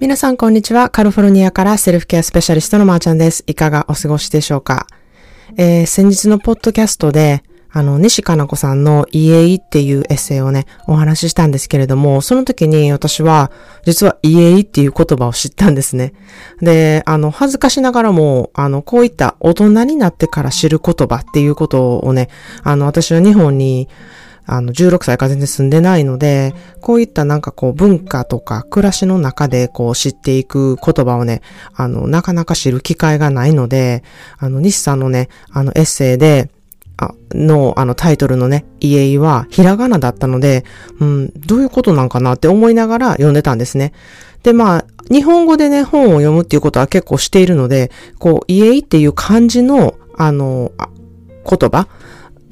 皆さんこんにちは。カリフォルニアからセルフケアスペシャリストのまーちゃんです。いかがお過ごしでしょうか、えー、先日のポッドキャストで、あの、西かな子さんの家っていうエッセイをね、お話ししたんですけれども、その時に私は、実は家っていう言葉を知ったんですね。で、あの、恥ずかしながらも、あの、こういった大人になってから知る言葉っていうことをね、あの、私は日本に、あの、16歳から全然住んでないので、こういったなんかこう文化とか暮らしの中でこう知っていく言葉をね、あの、なかなか知る機会がないので、あの、西さんのね、あのエッセイで、あの、あのタイトルのね、家はひらがなだったので、うん、どういうことなんかなって思いながら読んでたんですね。で、まあ、日本語でね、本を読むっていうことは結構しているので、こう、家っていう漢字の、あの、言葉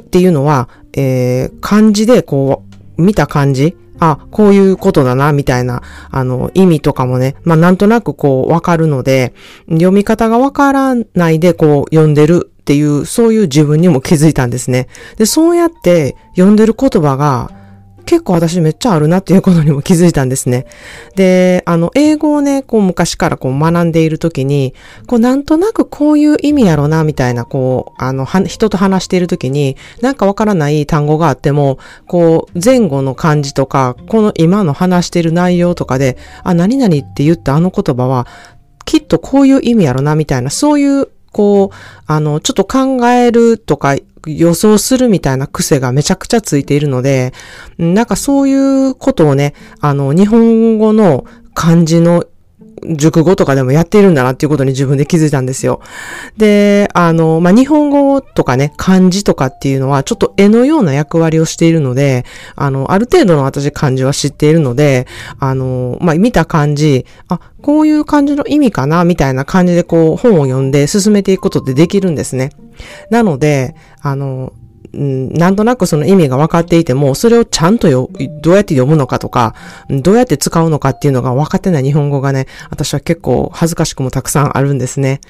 っていうのは、えー、漢字でこう、見た感じあ、こういうことだな、みたいな、あの、意味とかもね、まあ、なんとなくこう、わかるので、読み方がわからないで、こう、読んでるっていう、そういう自分にも気づいたんですね。で、そうやって読んでる言葉が、結構私めっちゃあるなっていうことにも気づいたんですね。で、あの、英語をね、こう昔からこう学んでいるときに、こうなんとなくこういう意味やろな、みたいな、こう、あの、人と話しているときに、なんかわからない単語があっても、こう、前後の漢字とか、この今の話している内容とかで、あ、何々って言ったあの言葉は、きっとこういう意味やろな、みたいな、そういうこう、あの、ちょっと考えるとか予想するみたいな癖がめちゃくちゃついているので、なんかそういうことをね、あの、日本語の漢字の熟語とかでもやっているんだなっていうことに自分で気づいたんですよ。で、あの、まあ、日本語とかね、漢字とかっていうのはちょっと絵のような役割をしているので、あの、ある程度の私漢字は知っているので、あの、まあ、見た漢字、あ、こういう漢字の意味かなみたいな感じでこう本を読んで進めていくことってできるんですね。なので、あの、うん、なんとなくその意味が分かっていても、それをちゃんとよ、どうやって読むのかとか、どうやって使うのかっていうのが分かってない日本語がね、私は結構恥ずかしくもたくさんあるんですね。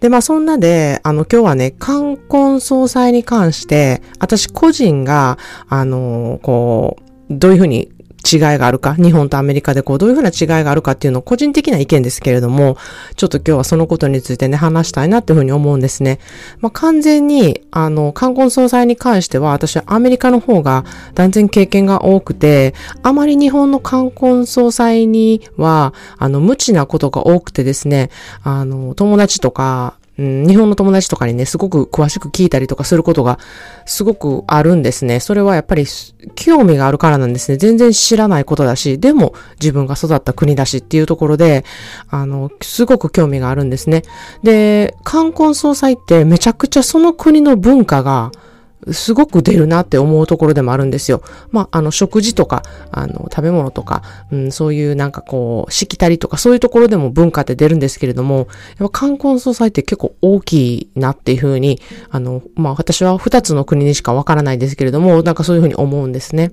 で、まあそんなで、あの今日はね、冠婚葬祭に関して、私個人が、あの、こう、どういうふうに違いがあるか、日本とアメリカでこうどういうふうな違いがあるかっていうのを個人的な意見ですけれども、ちょっと今日はそのことについてね、話したいなっていうふうに思うんですね。まあ、完全に、あの、冠婚葬祭に関しては、私はアメリカの方が断然経験が多くて、あまり日本の冠婚葬祭には、あの、無知なことが多くてですね、あの、友達とか、うん、日本の友達とかにね、すごく詳しく聞いたりとかすることがすごくあるんですね。それはやっぱり興味があるからなんですね。全然知らないことだし、でも自分が育った国だしっていうところで、あの、すごく興味があるんですね。で、冠婚葬祭ってめちゃくちゃその国の文化がすごく出るなって思うところでもあるんですよ。まあ、あの、食事とか、あの、食べ物とか、うん、そういうなんかこう、しきたりとか、そういうところでも文化って出るんですけれども、やっぱ観光総裁って結構大きいなっていうふうに、あの、まあ、私は二つの国にしかわからないですけれども、なんかそういうふうに思うんですね。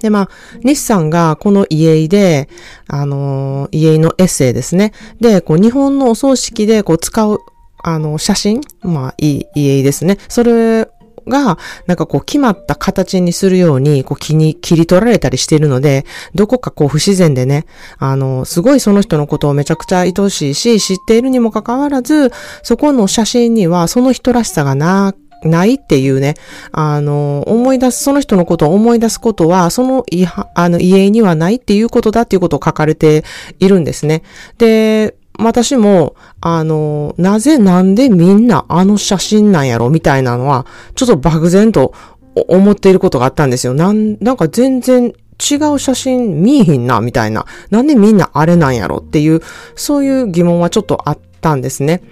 で、まあ、西さんがこの家で、あの、家のエッセイですね。で、こう、日本のお葬式でこう使う、あの、写真まあ、いい、家ですね。それが、なんかこう決まった形にするように、こう気に切り取られたりしているので、どこかこう不自然でね、あの、すごいその人のことをめちゃくちゃ愛しいし、知っているにもかかわらず、そこの写真にはその人らしさがなないっていうね、あの、思い出す、その人のことを思い出すことは、その、いあの、家にはないっていうことだっていうことを書かれているんですね。で、私も、あの、なぜなんでみんなあの写真なんやろ？みたいなのは、ちょっと漠然と思っていることがあったんですよ。なん、なんか全然違う写真見えひんな、みたいな。なんでみんなあれなんやろ？っていう、そういう疑問はちょっとあったんですね。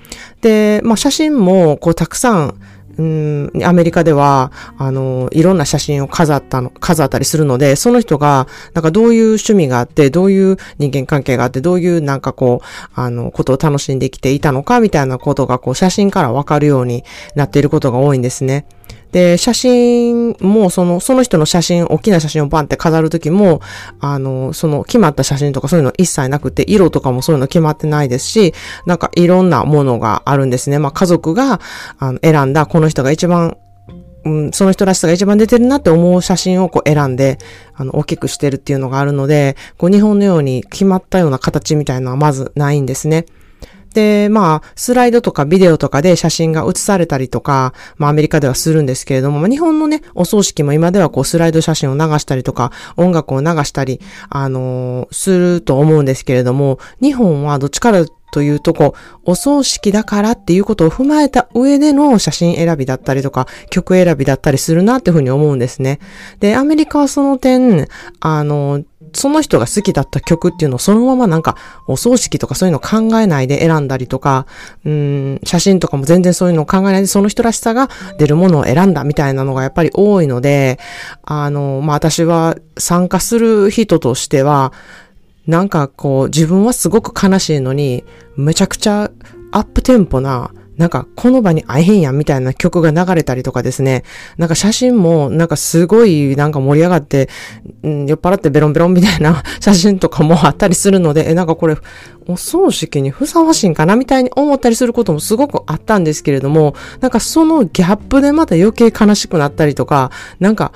で、まあ写真も、こうたくさん、うん、アメリカでは、あの、いろんな写真を飾ったの、飾ったりするので、その人が、なんかどういう趣味があって、どういう人間関係があって、どういうなんかこう、あの、ことを楽しんできていたのか、みたいなことが、こう、写真からわかるようになっていることが多いんですね。で、写真も、その、その人の写真、大きな写真をバンって飾るときも、あの、その決まった写真とかそういうの一切なくて、色とかもそういうの決まってないですし、なんかいろんなものがあるんですね。まあ家族があの選んだこの人が一番うん、その人らしさが一番出てるなって思う写真をこう選んで、あの、大きくしてるっていうのがあるので、こう日本のように決まったような形みたいなのはまずないんですね。で、まあ、スライドとかビデオとかで写真が写されたりとか、まあアメリカではするんですけれども、まあ、日本のね、お葬式も今ではこうスライド写真を流したりとか、音楽を流したり、あのー、すると思うんですけれども、日本はどっちからというとこ、お葬式だからっていうことを踏まえた上での写真選びだったりとか、曲選びだったりするなっていうふうに思うんですね。で、アメリカはその点、あの、その人が好きだった曲っていうのをそのままなんかお葬式とかそういうの考えないで選んだりとか、うん、写真とかも全然そういうのを考えないでその人らしさが出るものを選んだみたいなのがやっぱり多いので、あの、まあ、私は参加する人としては、なんかこう自分はすごく悲しいのに、めちゃくちゃアップテンポな、なんかこの場に会えへんやんみたいな曲が流れたりとかですね。なんか写真もなんかすごいなんか盛り上がって、ん、酔っ払ってベロンベロンみたいな 写真とかもあったりするので、え、なんかこれお葬式にふさわしいんかなみたいに思ったりすることもすごくあったんですけれども、なんかそのギャップでまた余計悲しくなったりとか、なんか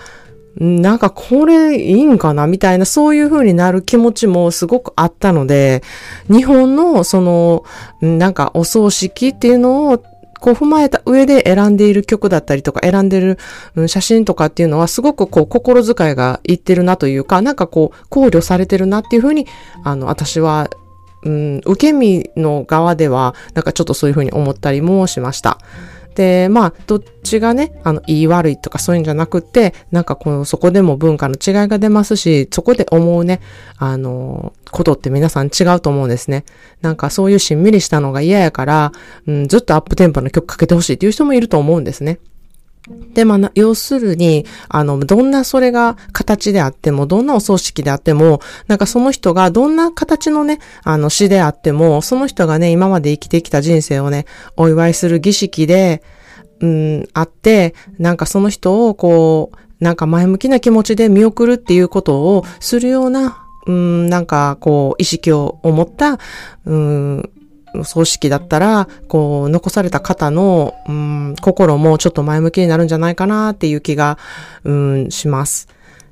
なんかこれいいんかなみたいな、そういう風になる気持ちもすごくあったので、日本のその、なんかお葬式っていうのをこう踏まえた上で選んでいる曲だったりとか選んでる写真とかっていうのはすごくこう心遣いがいってるなというか、なんかこう考慮されてるなっていうふうに、あの、私は、うん、受け身の側では、なんかちょっとそういうふうに思ったりもしました。で、まあ、どっちがね、あの、言い悪いとかそういうんじゃなくて、なんかこの、そこでも文化の違いが出ますし、そこで思うね、あの、ことって皆さん違うと思うんですね。なんかそういうしんみりしたのが嫌やから、うん、ずっとアップテンポの曲かけてほしいっていう人もいると思うんですね。で、まあ、要するに、あの、どんなそれが形であっても、どんなお葬式であっても、なんかその人がどんな形のね、あの死であっても、その人がね、今まで生きてきた人生をね、お祝いする儀式で、うん、あって、なんかその人をこう、なんか前向きな気持ちで見送るっていうことをするような、うん、なんかこう、意識を持った、うん、葬式だったら、こう、残された方の、うん、心もちょっと前向きになるんじゃないかなっていう気が、うん、します。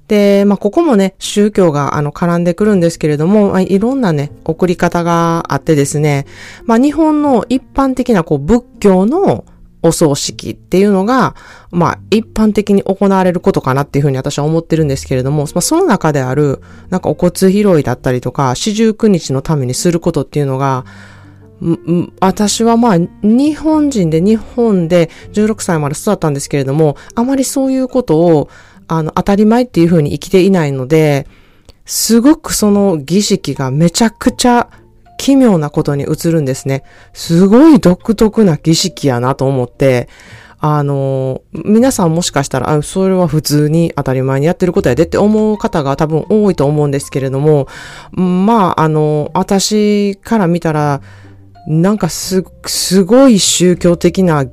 で、まあ、ここもね、宗教が、あの、絡んでくるんですけれども、ま、いろんなね、送り方があってですね、まあ、日本の一般的な、こう、仏教のお葬式っていうのが、まあ、一般的に行われることかなっていうふうに私は思ってるんですけれども、まあ、その中である、なんかお骨拾いだったりとか、四十九日のためにすることっていうのが、私はまあ、日本人で日本で16歳まで育ったんですけれども、あまりそういうことを、あの、当たり前っていうふうに生きていないので、すごくその儀式がめちゃくちゃ奇妙なことに映るんですね。すごい独特な儀式やなと思って、あの、皆さんもしかしたら、あ、それは普通に当たり前にやってることやでって思う方が多分多いと思うんですけれども、まあ、あの、私から見たら、なんかす、すごい宗教的な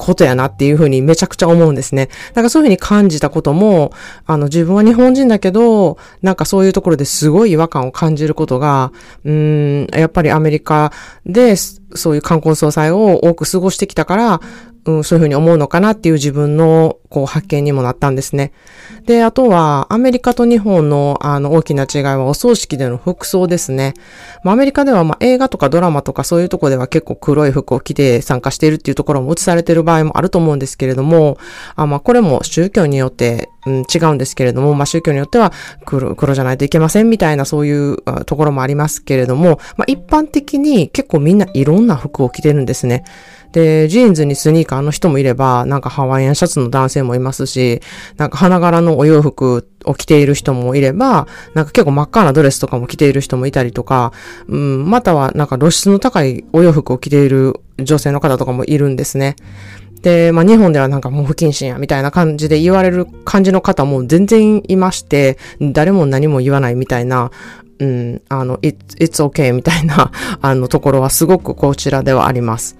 ことやなっていうふうにめちゃくちゃ思うんですね。なんかそういうふうに感じたことも、あの自分は日本人だけど、なんかそういうところですごい違和感を感じることが、うん、やっぱりアメリカでそういう観光総裁を多く過ごしてきたから、うん、そういうふうに思うのかなっていう自分のこう発見にもなったんですね。で、あとはアメリカと日本のあの大きな違いはお葬式での服装ですね。まあ、アメリカではまあ映画とかドラマとかそういうとこでは結構黒い服を着て参加しているっていうところも映されている場合もあると思うんですけれども、あまあこれも宗教によって、うん、違うんですけれども、まあ宗教によっては黒黒じゃないといけませんみたいなそういうところもありますけれども、まあ一般的に結構みんないろんな服を着てるんですね。で、ジーンズにスニーカーの人もいれば、なんかハワイアンシャツの男性もいますし、なんか花柄のお洋服を着ている人もいれば、なんか結構真っ赤なドレスとかも着ている人もいたりとか、うん、またはなんか露出の高いお洋服を着ている女性の方とかもいるんですね。で、まあ日本ではなんかもう不謹慎やみたいな感じで言われる感じの方も全然いまして、誰も何も言わないみたいな、うん、あの、it's, it's okay みたいな、あのところはすごくこちらではあります。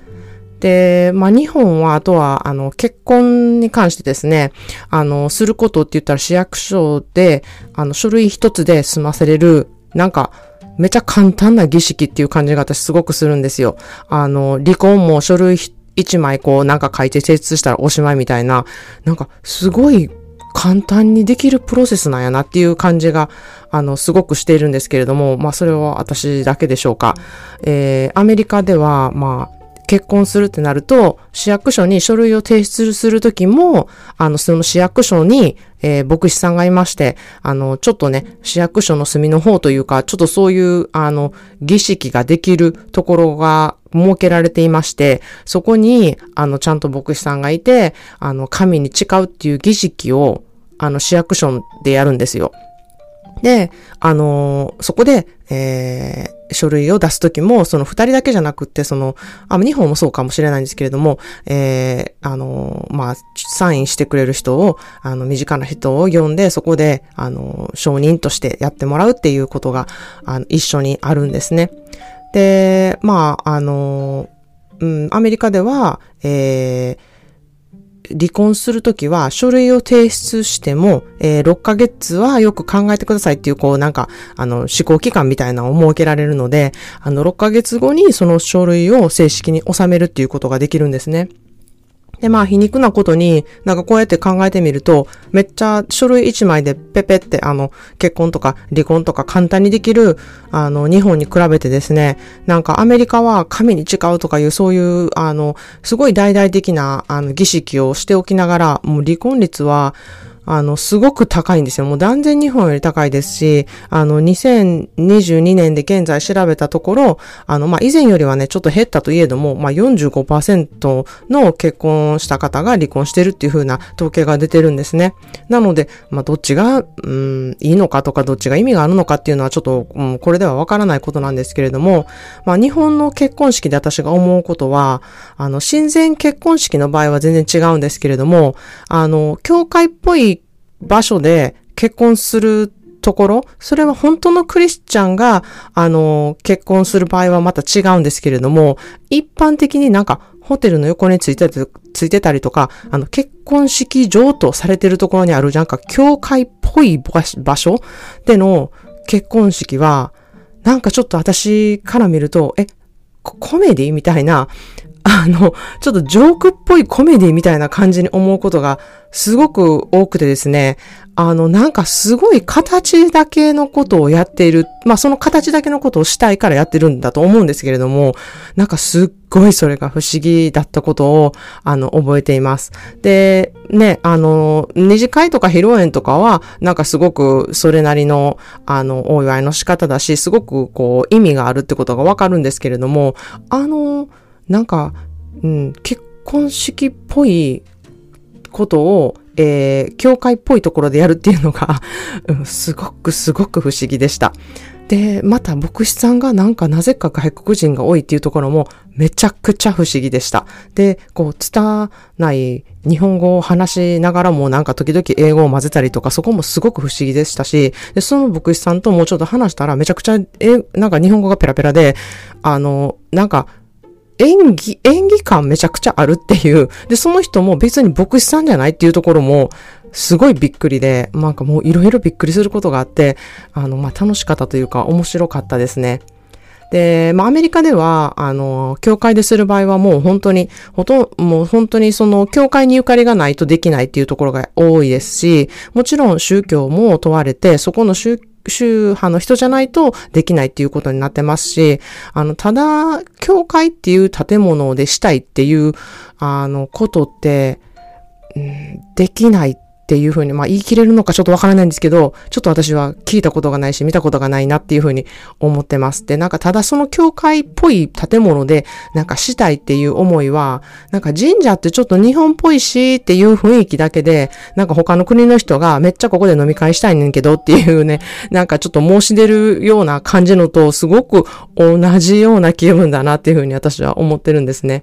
で、まあ、日本は、あとは、あの、結婚に関してですね、あの、することって言ったら市役所で、あの、書類一つで済ませれる、なんか、めちゃ簡単な儀式っていう感じが私すごくするんですよ。あの、離婚も書類一枚こうなんか書いて提出したらおしまいみたいな、なんかすごい簡単にできるプロセスなんやなっていう感じが、あの、すごくしているんですけれども、まあそれは私だけでしょうか。えー、アメリカでは、まあ、結婚するってなると、市役所に書類を提出するときも、あの、その市役所に、えー、牧師さんがいまして、あの、ちょっとね、市役所の隅の方というか、ちょっとそういう、あの、儀式ができるところが設けられていまして、そこに、あの、ちゃんと牧師さんがいて、あの、神に誓うっていう儀式を、あの、市役所でやるんですよ。で、あのー、そこで、えー、書類を出すときも、その二人だけじゃなくって、その、あ、日本もそうかもしれないんですけれども、えー、あのー、まあ、サインしてくれる人を、あの、身近な人を呼んで、そこで、あの、承認としてやってもらうっていうことが、あの、一緒にあるんですね。で、まあ、あの、うん、アメリカでは、えー、離婚するときは書類を提出しても、えー、6ヶ月はよく考えてくださいっていう、こうなんか、あの、試行期間みたいなのを設けられるので、あの、6ヶ月後にその書類を正式に収めるっていうことができるんですね。で、まあ、皮肉なことに、なんかこうやって考えてみると、めっちゃ書類一枚でペペって、あの、結婚とか離婚とか簡単にできる、あの、日本に比べてですね、なんかアメリカは神に誓うとかいう、そういう、あの、すごい大々的な、あの、儀式をしておきながら、もう離婚率は、あの、すごく高いんですよ。もう断然日本より高いですし、あの、2022年で現在調べたところ、あの、まあ、以前よりはね、ちょっと減ったといえども、まあ、45%の結婚した方が離婚してるっていう風な統計が出てるんですね。なので、まあ、どっちが、うん、いいのかとか、どっちが意味があるのかっていうのはちょっと、うん、これではわからないことなんですけれども、まあ、日本の結婚式で私が思うことは、あの、親善結婚式の場合は全然違うんですけれども、あの、教会っぽい場所で結婚するところ、それは本当のクリスチャンが、あの、結婚する場合はまた違うんですけれども、一般的になんかホテルの横についてついてたりとか、あの、結婚式場とされてるところにあるなんか教会っぽい場所での結婚式は、なんかちょっと私から見ると、え、コメディ？みたいな、あの、ちょっとジョークっぽいコメディみたいな感じに思うことがすごく多くてですね、あの、なんかすごい形だけのことをやっている。まあその形だけのことをしたいからやってるんだと思うんですけれども、なんかすっごいそれが不思議だったことを、あの、覚えています。で、ね、あの、二次会とか披露宴とかは、なんかすごくそれなりの、あの、お祝いの仕方だし、すごくこう意味があるってことがわかるんですけれども、あの、なんか、うん、結婚式っぽいことを、えー、教会っぽいところでやるっていうのが うん、すごくすごく不思議でした。で、また牧師さんがなんかなぜか外国人が多いっていうところもめちゃくちゃ不思議でした。で、こう、伝ない日本語を話しながらもなんか時々英語を混ぜたりとか、そこもすごく不思議でしたし、で、その牧師さんともうちょっと話したらめちゃくちゃ、え、なんか日本語がペラペラで、あの、なんか演技、演技感めちゃくちゃあるっていう。で、その人も別に牧師さんじゃないっていうところも、すごいびっくりで、なんかもういろいろびっくりすることがあって、あの、まあ、楽しかったというか面白かったですね。で、まあ、アメリカでは、あの、教会でする場合はもう本当に、ほとん、もう本当にその、教会にゆかりがないとできないっていうところが多いですし、もちろん宗教も問われて、そこの宗宗派の人じゃないとできないっていうことになってますし、あの、ただ、教会っていう建物でしたいっていう、あの、ことって、うん、できないっていうふうに、まあ言い切れるのかちょっとわからないんですけど、ちょっと私は聞いたことがないし、見たことがないなっていうふうに思ってます。で、なんかただその教会っぽい建物で、なんかしたいっていう思いは、なんか神社ってちょっと日本っぽいしっていう雰囲気だけで、なんか他の国の人がめっちゃここで飲み会したいねんけどっていうね、なんかちょっと申し出るような感じのとすごく同じような気分だなっていうふうに私は思ってるんですね。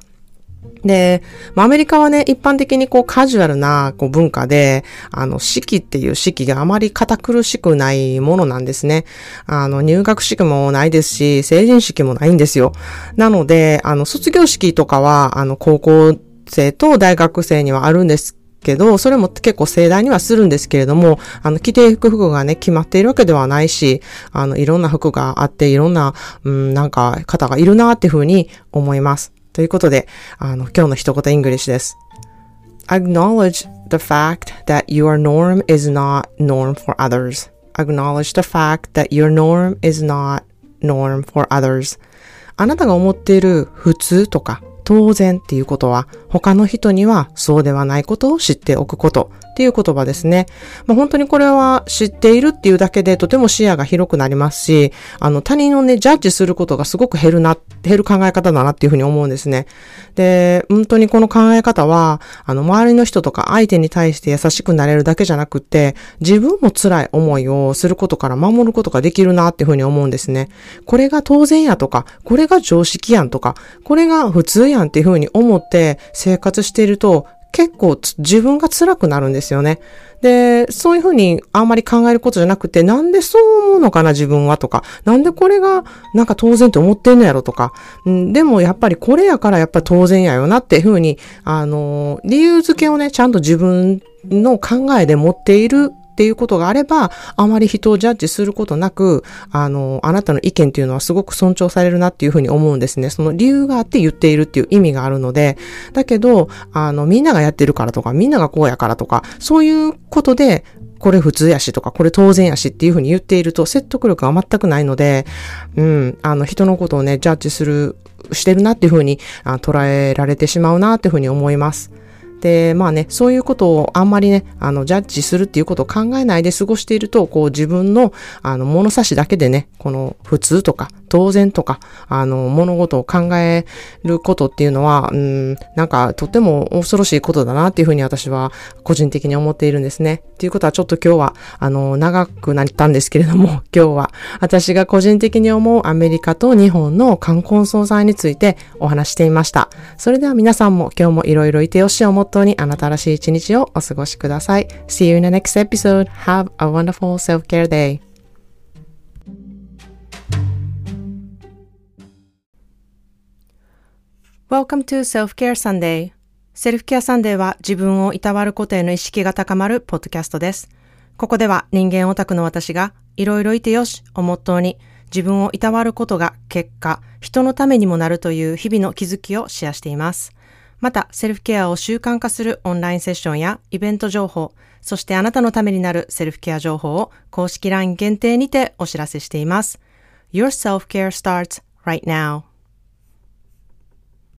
で、まあ、アメリカはね、一般的にこうカジュアルなこう文化で、あの、式っていう式があまり堅苦しくないものなんですね。あの、入学式もないですし、成人式もないんですよ。なので、あの、卒業式とかは、あの、高校生と大学生にはあるんですけど、それも結構盛大にはするんですけれども、あの、規定服服がね、決まっているわけではないし、あの、いろんな服があって、いろんな、うん、なんか、方がいるなっていうふうに思います。ということで、あの、今日の一言イングリッシュです。acknowledge the fact that your norm is not norm for others. acknowledge the fact that your norm is not norm for others. あなたが思っている普通とか当然っていうことは他の人にはそうではないことを知っておくことっていう言葉ですね。まあ、本当にこれは知っているっていうだけでとても視野が広くなりますし、あの他人をね、ジャッジすることがすごく減るな、減る考え方だなっていうふうに思うんですね。で、本当にこの考え方は、あの周りの人とか相手に対して優しくなれるだけじゃなくて、自分も辛い思いをすることから守ることができるなっていうふうに思うんですね。これが当然やとか、これが常識やんとか、これが普通やんっていうふうに思って生活していると、結構自分が辛くなるんですよね。で、そういうふうにあんまり考えることじゃなくて、なんでそう思うのかな自分はとか、なんでこれがなんか当然って思ってんのやろとか、うん、でもやっぱりこれやからやっぱ当然やよなっていうふうに、あの、理由付けをね、ちゃんと自分の考えで持っているっていうことがあれば、あまり人をジャッジすることなく、あの、あなたの意見っていうのはすごく尊重されるなっていうふうに思うんですね。その理由があって言っているっていう意味があるので、だけど、あの、みんながやってるからとか、みんながこうやからとか、そういうことで、これ普通やしとか、これ当然やしっていうふうに言っていると説得力が全くないので、うん、あの人のことをね、ジャッジする、してるなっていうふうに捉えられてしまうなっていうふうに思います。で、まあね、そういうことをあんまりね、あの、ジャッジするっていうことを考えないで過ごしていると、こう自分の、あの、物差しだけでね、この普通とか、当然とか、あの、物事を考えることっていうのは、うん、なんかとても恐ろしいことだなっていうふうに私は個人的に思っているんですね。っていうことはちょっと今日は、あの、長くなったんですけれども、今日は私が個人的に思うアメリカと日本の冠婚葬祭についてお話していました。それでは皆さんも今日もいろいろいてよしをモットーにあなたらしい一日をお過ごしください。See you in the next episode. Have a wonderful self-care day. Welcome to Self-Care Sunday. セルフケアサンデーは自分をいたわることへの意識が高まるポッドキャストです。ここでは人間オタクの私がいろいろいてよしをモットーに自分をいたわることが結果、人のためにもなるという日々の気づきをシェアしています。また、セルフケアを習慣化するオンラインセッションやイベント情報、そしてあなたのためになるセルフケア情報を公式 LINE 限定にてお知らせしています。Your self-care starts right now.